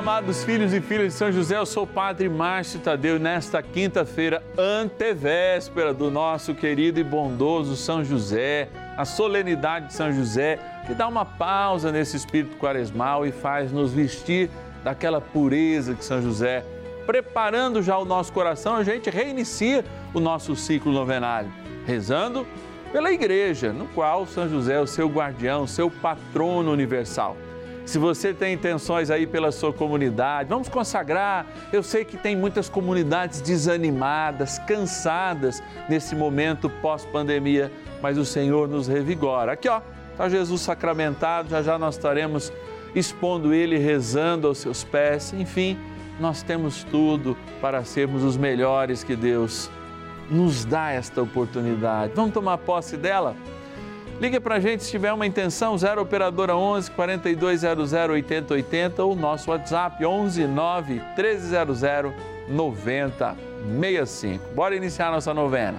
amados filhos e filhas de São José, eu sou o Padre Márcio Tadeu e nesta quinta-feira, antevéspera do nosso querido e bondoso São José, a solenidade de São José, que dá uma pausa nesse espírito quaresmal e faz nos vestir daquela pureza de São José. Preparando já o nosso coração, a gente reinicia o nosso ciclo novenário, rezando pela igreja, no qual São José é o seu guardião, seu patrono universal. Se você tem intenções aí pela sua comunidade, vamos consagrar. Eu sei que tem muitas comunidades desanimadas, cansadas nesse momento pós-pandemia, mas o Senhor nos revigora. Aqui, ó, está Jesus sacramentado, já já nós estaremos expondo ele, rezando aos seus pés. Enfim, nós temos tudo para sermos os melhores que Deus nos dá esta oportunidade. Vamos tomar posse dela? Liga para a gente se tiver uma intenção, 0 Operadora 11 4200 8080 ou nosso WhatsApp 11 9 1300 9065. Bora iniciar nossa novena.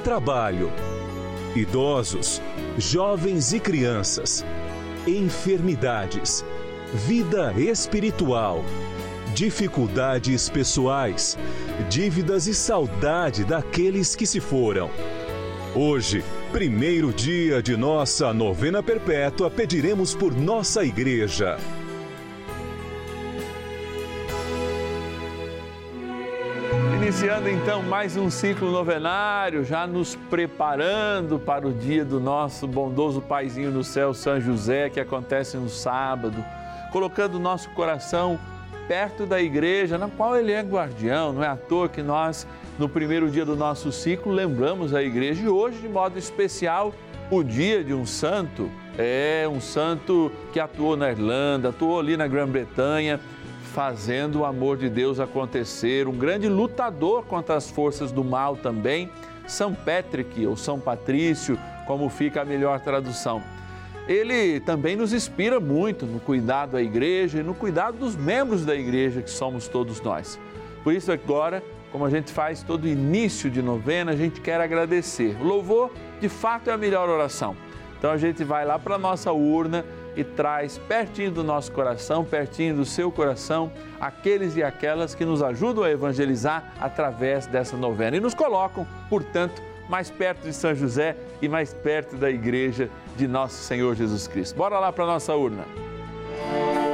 trabalho, idosos, jovens e crianças, enfermidades, vida espiritual, dificuldades pessoais, dívidas e saudade daqueles que se foram. Hoje, primeiro dia de nossa novena perpétua, pediremos por nossa igreja. Iniciando então mais um ciclo novenário, já nos preparando para o dia do nosso bondoso paizinho no céu, São José, que acontece no sábado, colocando o nosso coração perto da igreja, na qual ele é guardião. Não é à toa que nós, no primeiro dia do nosso ciclo, lembramos a igreja e hoje, de modo especial, o dia de um santo. É um santo que atuou na Irlanda, atuou ali na Grã-Bretanha fazendo o amor de Deus acontecer, um grande lutador contra as forças do mal também, São Patrick ou São Patrício, como fica a melhor tradução. Ele também nos inspira muito no cuidado da igreja e no cuidado dos membros da igreja que somos todos nós. Por isso agora, como a gente faz todo início de novena, a gente quer agradecer. O louvor, de fato, é a melhor oração. Então a gente vai lá para a nossa urna e traz pertinho do nosso coração, pertinho do seu coração, aqueles e aquelas que nos ajudam a evangelizar através dessa novena e nos colocam, portanto, mais perto de São José e mais perto da igreja de nosso Senhor Jesus Cristo. Bora lá para a nossa urna.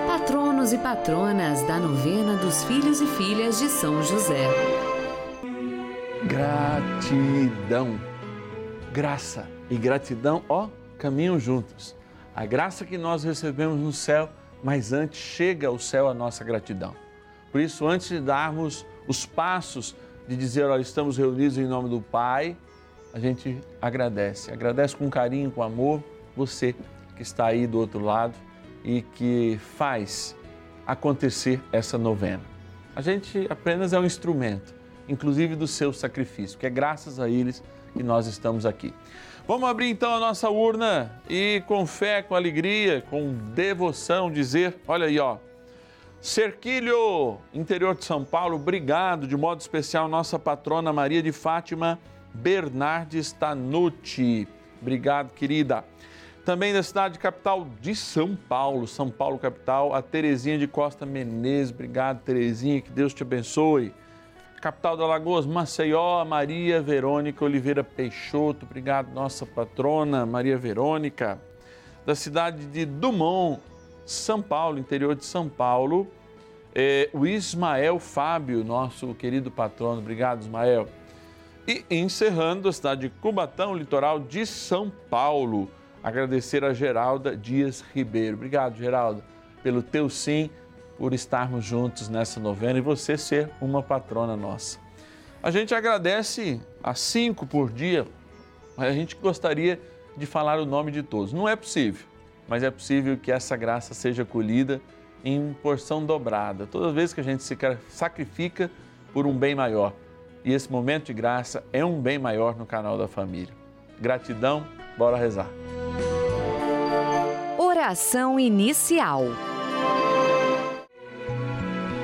Patronos e patronas da novena dos filhos e filhas de São José. Gratidão. Graça e gratidão, ó, caminham juntos a graça que nós recebemos no céu, mas antes chega ao céu a nossa gratidão. Por isso, antes de darmos os passos de dizer, olha, estamos reunidos em nome do Pai, a gente agradece. Agradece com carinho, com amor, você que está aí do outro lado e que faz acontecer essa novena. A gente apenas é um instrumento, inclusive do seu sacrifício, que é graças a eles que nós estamos aqui. Vamos abrir então a nossa urna e com fé, com alegria, com devoção dizer, olha aí, ó. Cerquilho, interior de São Paulo, obrigado de modo especial nossa patrona Maria de Fátima Bernardes Tanucci. Obrigado, querida. Também da cidade capital de São Paulo, São Paulo capital, a Terezinha de Costa Menezes. Obrigado, Terezinha, que Deus te abençoe. Capital da Lagoas, Maceió, Maria Verônica Oliveira Peixoto. Obrigado, nossa patrona Maria Verônica. Da cidade de Dumont, São Paulo, interior de São Paulo, é, o Ismael Fábio, nosso querido patrono. Obrigado, Ismael. E encerrando a cidade de Cubatão, litoral de São Paulo. Agradecer a Geralda Dias Ribeiro. Obrigado, Geralda, pelo teu sim, por estarmos juntos nessa novena e você ser uma patrona nossa. A gente agradece a cinco por dia, mas a gente gostaria de falar o nome de todos. Não é possível, mas é possível que essa graça seja colhida em porção dobrada, todas as vezes que a gente se sacrifica por um bem maior. E esse momento de graça é um bem maior no canal da família. Gratidão, bora rezar. Oração inicial.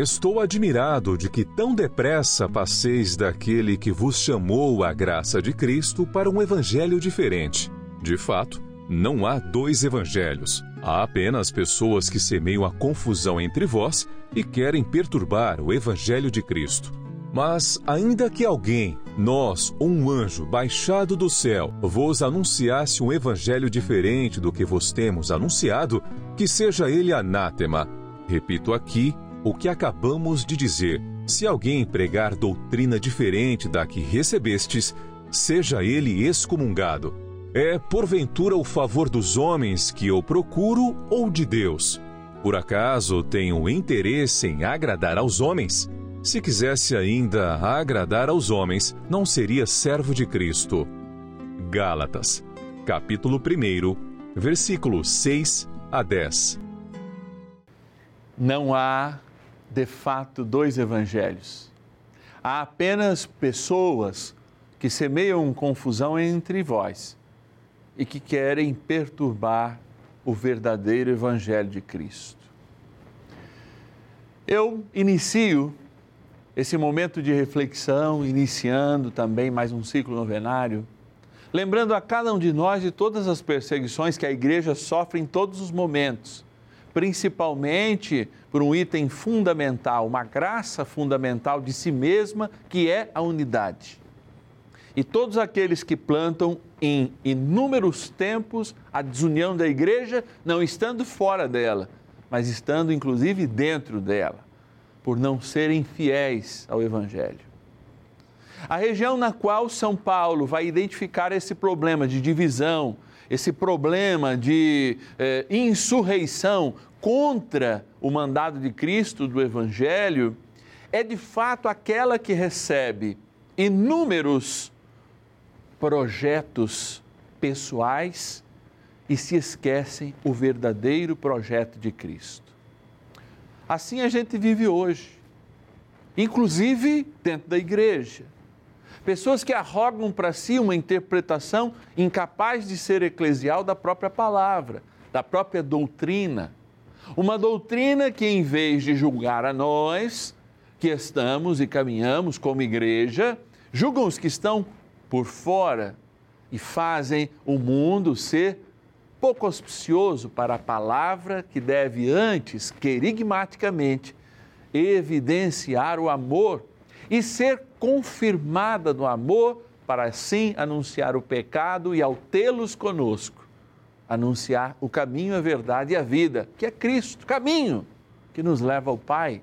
Estou admirado de que tão depressa passeis daquele que vos chamou à graça de Cristo para um evangelho diferente. De fato, não há dois evangelhos. Há apenas pessoas que semeiam a confusão entre vós e querem perturbar o evangelho de Cristo. Mas, ainda que alguém, nós ou um anjo baixado do céu, vos anunciasse um evangelho diferente do que vos temos anunciado, que seja ele anátema. Repito aqui o que acabamos de dizer. Se alguém pregar doutrina diferente da que recebestes, seja ele excomungado. É porventura o favor dos homens que eu procuro ou de Deus? Por acaso tenho interesse em agradar aos homens? Se quisesse ainda agradar aos homens, não seria servo de Cristo. Gálatas, capítulo 1, versículos 6 a 10. Não há de fato dois evangelhos. Há apenas pessoas que semeiam confusão entre vós e que querem perturbar o verdadeiro evangelho de Cristo. Eu inicio esse momento de reflexão, iniciando também mais um ciclo novenário, lembrando a cada um de nós de todas as perseguições que a igreja sofre em todos os momentos, principalmente por um item fundamental, uma graça fundamental de si mesma, que é a unidade. E todos aqueles que plantam em inúmeros tempos a desunião da igreja, não estando fora dela, mas estando inclusive dentro dela, por não serem fiéis ao Evangelho. A região na qual São Paulo vai identificar esse problema de divisão, esse problema de eh, insurreição contra o mandado de Cristo do Evangelho, é de fato aquela que recebe inúmeros projetos pessoais e se esquecem o verdadeiro projeto de Cristo. Assim a gente vive hoje, inclusive dentro da igreja. Pessoas que arrogam para si uma interpretação incapaz de ser eclesial da própria palavra, da própria doutrina. Uma doutrina que, em vez de julgar a nós, que estamos e caminhamos como igreja, julgam os que estão por fora e fazem o mundo ser pouco auspicioso para a palavra que deve antes, querigmaticamente, evidenciar o amor e ser confirmada no amor para assim anunciar o pecado e ao tê-los conosco, anunciar o caminho, a verdade e a vida, que é Cristo, caminho que nos leva ao Pai,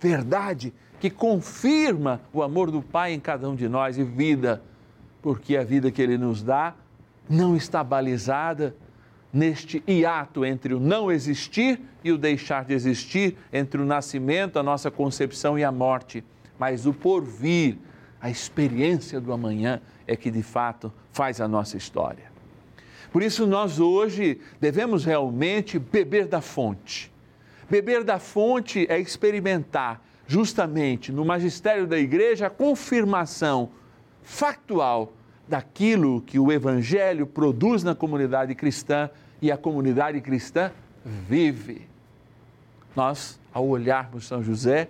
verdade que confirma o amor do Pai em cada um de nós e vida, porque a vida que Ele nos dá não está balizada neste hiato entre o não existir e o deixar de existir, entre o nascimento, a nossa concepção e a morte, mas o porvir, a experiência do amanhã é que de fato faz a nossa história. Por isso, nós hoje devemos realmente beber da fonte. Beber da fonte é experimentar, justamente no magistério da igreja, a confirmação factual daquilo que o Evangelho produz na comunidade cristã e a comunidade cristã vive. Nós, ao olharmos São José,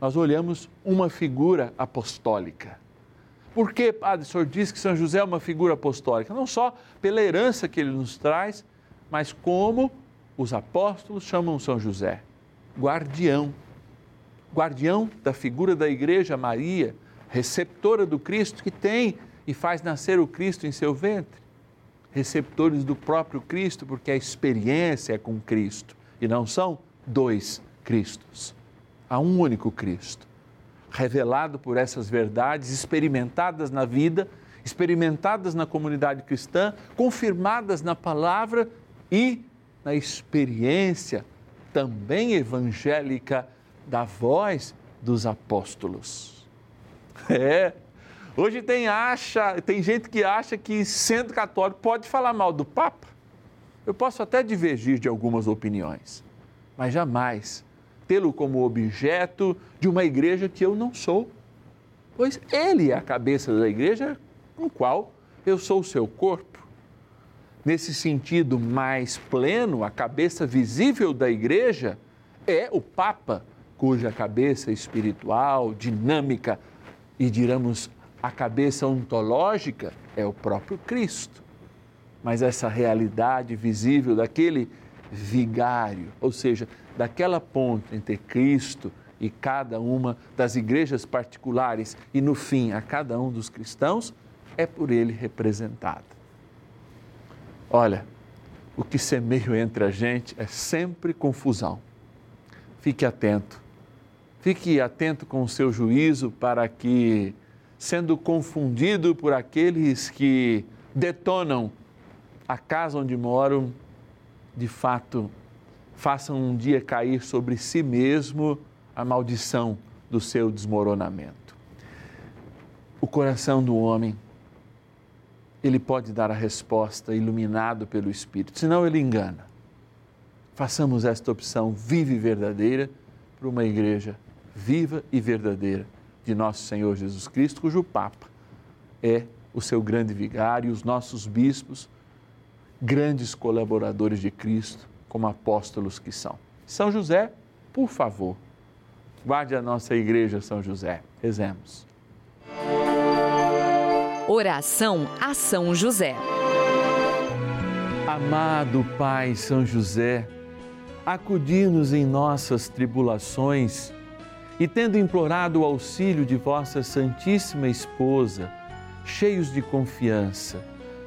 nós olhamos uma figura apostólica. Por que, Padre, o senhor diz que São José é uma figura apostólica? Não só pela herança que ele nos traz, mas como os apóstolos chamam São José, guardião. Guardião da figura da igreja Maria, receptora do Cristo, que tem e faz nascer o Cristo em seu ventre. Receptores do próprio Cristo, porque a experiência é com Cristo e não são dois Cristos. Há um único Cristo, revelado por essas verdades, experimentadas na vida, experimentadas na comunidade cristã, confirmadas na palavra e na experiência também evangélica da voz dos apóstolos. É, Hoje tem, acha, tem gente que acha que, sendo católico, pode falar mal do Papa. Eu posso até divergir de algumas opiniões, mas jamais tê-lo como objeto de uma igreja que eu não sou. Pois ele é a cabeça da igreja com qual eu sou o seu corpo. Nesse sentido mais pleno, a cabeça visível da igreja é o Papa, cuja cabeça espiritual, dinâmica e, diramos, a cabeça ontológica é o próprio Cristo. Mas essa realidade visível daquele vigário, ou seja, daquela ponte entre Cristo e cada uma das igrejas particulares e, no fim, a cada um dos cristãos, é por ele representada. Olha, o que semeia entre a gente é sempre confusão. Fique atento. Fique atento com o seu juízo para que sendo confundido por aqueles que detonam a casa onde moram, de fato, façam um dia cair sobre si mesmo a maldição do seu desmoronamento. O coração do homem, ele pode dar a resposta iluminado pelo Espírito, senão ele engana. Façamos esta opção viva e verdadeira para uma igreja viva e verdadeira de nosso Senhor Jesus Cristo, cujo Papa é o seu grande vigário, e os nossos bispos, grandes colaboradores de Cristo, como apóstolos que são. São José, por favor, guarde a nossa igreja, São José. Rezemos. Oração a São José. Amado Pai São José, acudir-nos em nossas tribulações e, tendo implorado o auxílio de vossa Santíssima Esposa, cheios de confiança,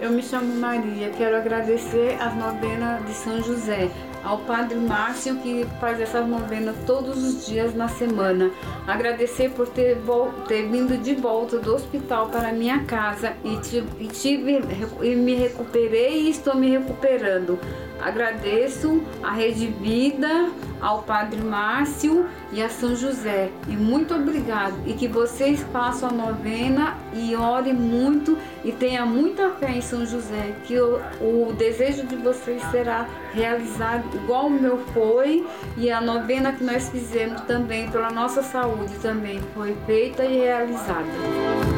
Eu me chamo Maria, quero agradecer as novenas de São José, ao Padre Márcio que faz essas novenas todos os dias na semana. Agradecer por ter, ter vindo de volta do hospital para minha casa e, e, tive, e me recuperei e estou me recuperando. Agradeço a Rede Vida, ao Padre Márcio e a São José. E muito obrigado. E que vocês façam a novena e orem muito e tenham muita fé em São José, que o, o desejo de vocês será realizado igual o meu foi e a novena que nós fizemos também pela nossa saúde também foi feita e realizada.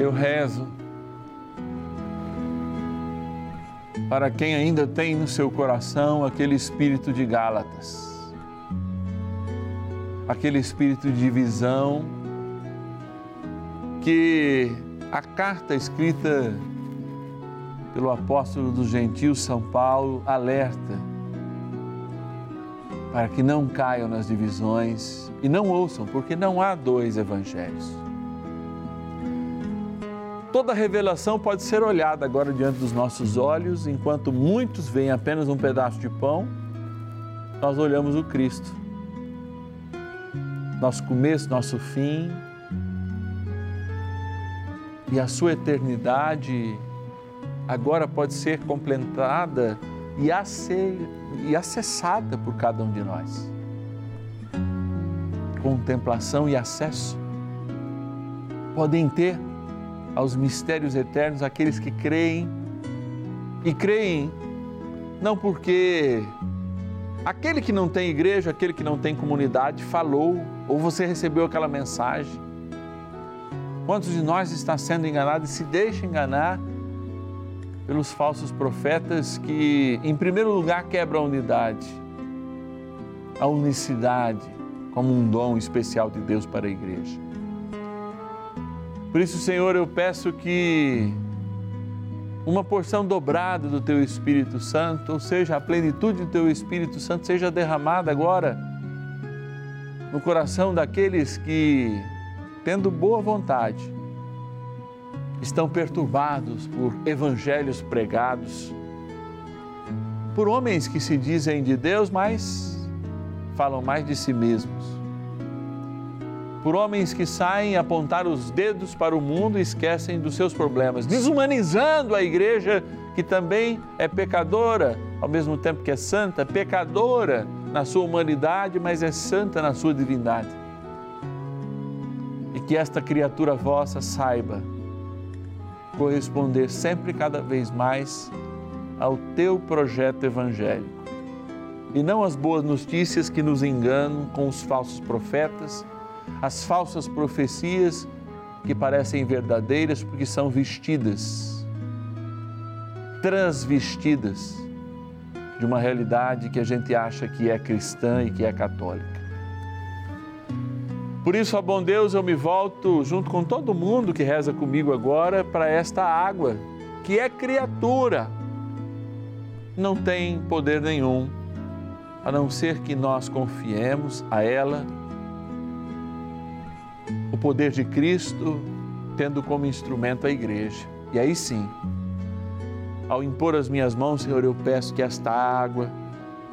Eu rezo para quem ainda tem no seu coração aquele espírito de Gálatas, aquele espírito de divisão que a carta escrita pelo apóstolo dos gentios São Paulo alerta para que não caiam nas divisões e não ouçam, porque não há dois evangelhos. Toda revelação pode ser olhada agora diante dos nossos olhos, enquanto muitos veem apenas um pedaço de pão, nós olhamos o Cristo. Nosso começo, nosso fim e a sua eternidade agora pode ser completada e, e acessada por cada um de nós. Contemplação e acesso podem ter aos mistérios eternos aqueles que creem e creem não porque aquele que não tem igreja, aquele que não tem comunidade falou ou você recebeu aquela mensagem. Quantos de nós está sendo enganado e se deixa enganar pelos falsos profetas que, em primeiro lugar, quebram a unidade, a unicidade como um dom especial de Deus para a igreja. Por isso, Senhor, eu peço que uma porção dobrada do teu Espírito Santo, ou seja, a plenitude do teu Espírito Santo seja derramada agora no coração daqueles que, tendo boa vontade, estão perturbados por evangelhos pregados, por homens que se dizem de Deus, mas falam mais de si mesmos, por homens que saem apontar os dedos para o mundo e esquecem dos seus problemas, desumanizando a igreja que também é pecadora, ao mesmo tempo que é santa, pecadora na sua humanidade, mas é santa na sua divindade. E que esta criatura vossa saiba corresponder sempre cada vez mais ao teu projeto evangélico. E não as boas notícias que nos enganam com os falsos profetas, as falsas profecias que parecem verdadeiras porque são vestidas, transvestidas de uma realidade que a gente acha que é cristã e que é católica. Por isso, ó bom Deus, eu me volto junto com todo mundo que reza comigo agora para esta água, que é criatura, não tem poder nenhum, a não ser que nós confiemos a ela o poder de Cristo, tendo como instrumento a igreja. E aí sim, ao impor as minhas mãos, Senhor, eu peço que esta água,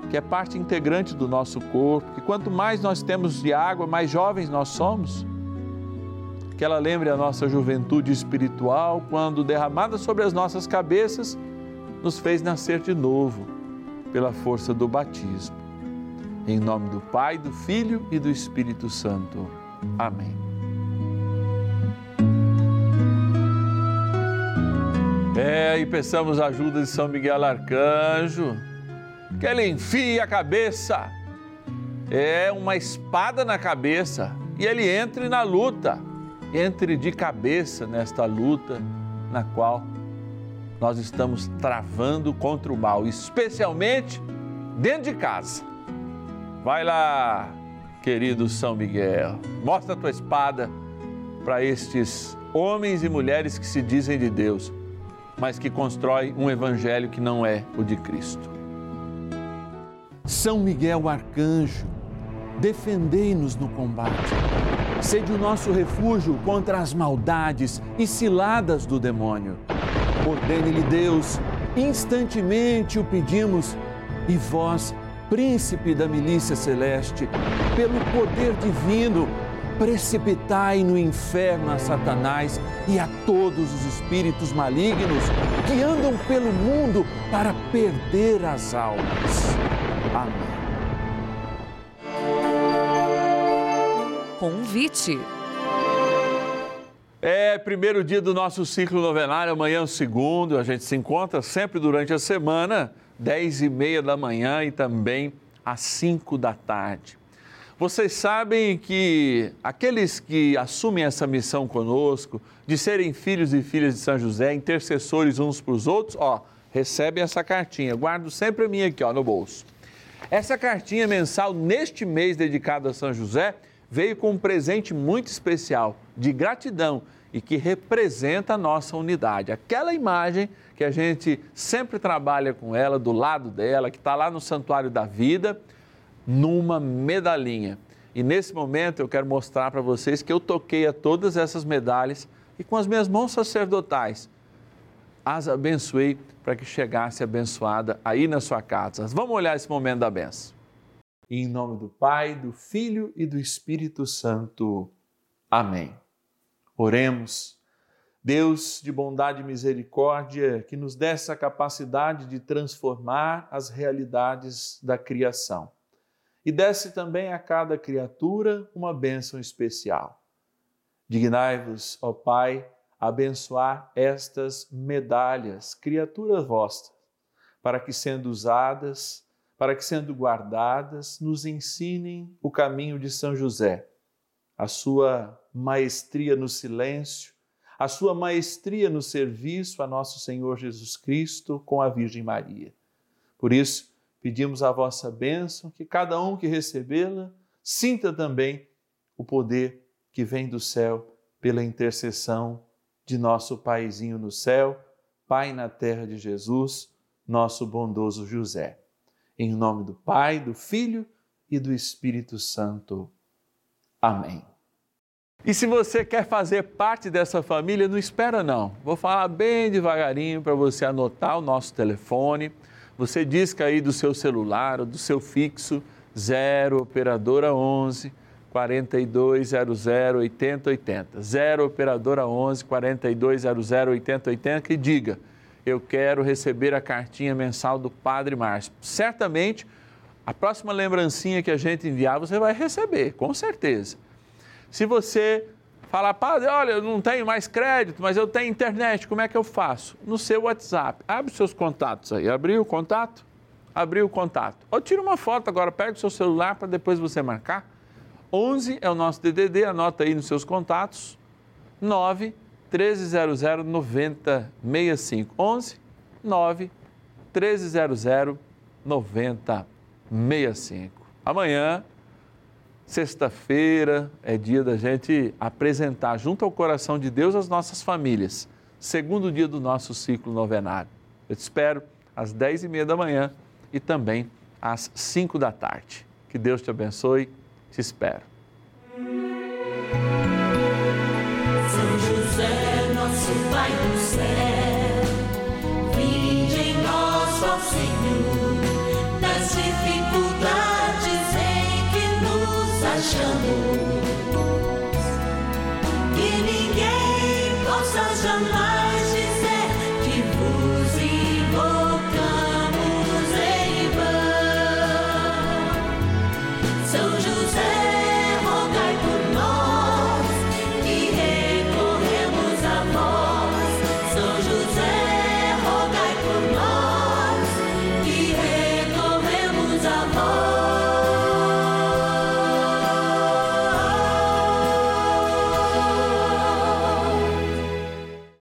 que é parte integrante do nosso corpo, que quanto mais nós temos de água, mais jovens nós somos. Que ela lembre a nossa juventude espiritual, quando derramada sobre as nossas cabeças, nos fez nascer de novo, pela força do batismo. Em nome do Pai, do Filho e do Espírito Santo. Amém. É, e peçamos a ajuda de São Miguel Arcanjo, que ele enfie a cabeça, é uma espada na cabeça, e ele entre na luta, entre de cabeça nesta luta na qual nós estamos travando contra o mal, especialmente dentro de casa. Vai lá, querido São Miguel, mostra a tua espada para estes homens e mulheres que se dizem de Deus mas que constrói um evangelho que não é o de Cristo. São Miguel Arcanjo, defendei-nos no combate. Sede o nosso refúgio contra as maldades e ciladas do demônio. Ordene-lhe Deus, instantemente o pedimos, e vós, príncipe da milícia celeste, pelo poder divino, precipitai no inferno a Satanás e a todos os espíritos malignos que andam pelo mundo para perder as almas. Amém. Convite. É primeiro dia do nosso ciclo novenário, amanhã é o segundo. A gente se encontra sempre durante a semana, dez e meia da manhã e também às cinco da tarde. Vocês sabem que aqueles que assumem essa missão conosco, de serem filhos e filhas de São José, intercessores uns para os outros, ó, recebem essa cartinha. Guardo sempre a minha aqui, ó, no bolso. Essa cartinha mensal, neste mês dedicado a São José, veio com um presente muito especial, de gratidão e que representa a nossa unidade. Aquela imagem que a gente sempre trabalha com ela, do lado dela, que está lá no Santuário da Vida numa medalhinha. E nesse momento eu quero mostrar para vocês que eu toquei a todas essas medalhas e com as minhas mãos sacerdotais as abençoei para que chegasse abençoada aí na sua casa. Vamos olhar esse momento da benção. Em nome do Pai, do Filho e do Espírito Santo. Amém. Oremos. Deus de bondade e misericórdia, que nos dê essa capacidade de transformar as realidades da criação e desce também a cada criatura uma bênção especial. Dignai-vos, ó Pai, abençoar estas medalhas, criaturas vossas, para que, sendo usadas, para que, sendo guardadas, nos ensinem o caminho de São José, a sua maestria no silêncio, a sua maestria no serviço a nosso Senhor Jesus Cristo com a Virgem Maria. Por isso, pedimos a vossa bênção, que cada um que recebê-la sinta também o poder que vem do céu pela intercessão de nosso Paizinho no céu, Pai na terra de Jesus, nosso bondoso José. Em nome do Pai, do Filho e do Espírito Santo. Amém. E se você quer fazer parte dessa família, não espera não. Vou falar bem devagarinho para você anotar o nosso telefone. Você disca aí do seu celular ou do seu fixo 0 operadora 11 4200 8080. 0 operadora 11 4200 8080 e diga: "Eu quero receber a cartinha mensal do Padre Márcio". Certamente a próxima lembrancinha que a gente enviar você vai receber, com certeza. Se você falar, padre, olha, eu não tenho mais crédito, mas eu tenho internet, como é que eu faço? No seu WhatsApp. Abre seus contatos aí. Abriu o contato? Abriu o contato. Ou tira uma foto agora, pega o seu celular para depois você marcar. 11 é o nosso DDD, anota aí nos seus contatos. 9 1300 9065. 11 9 1300 9065. Amanhã Sexta-feira é dia da gente apresentar junto ao coração de Deus as nossas famílias. Segundo dia do nosso ciclo novenário. Eu te espero às dez e meia da manhã e também às cinco da tarde. Que Deus te abençoe. Te espero. Nos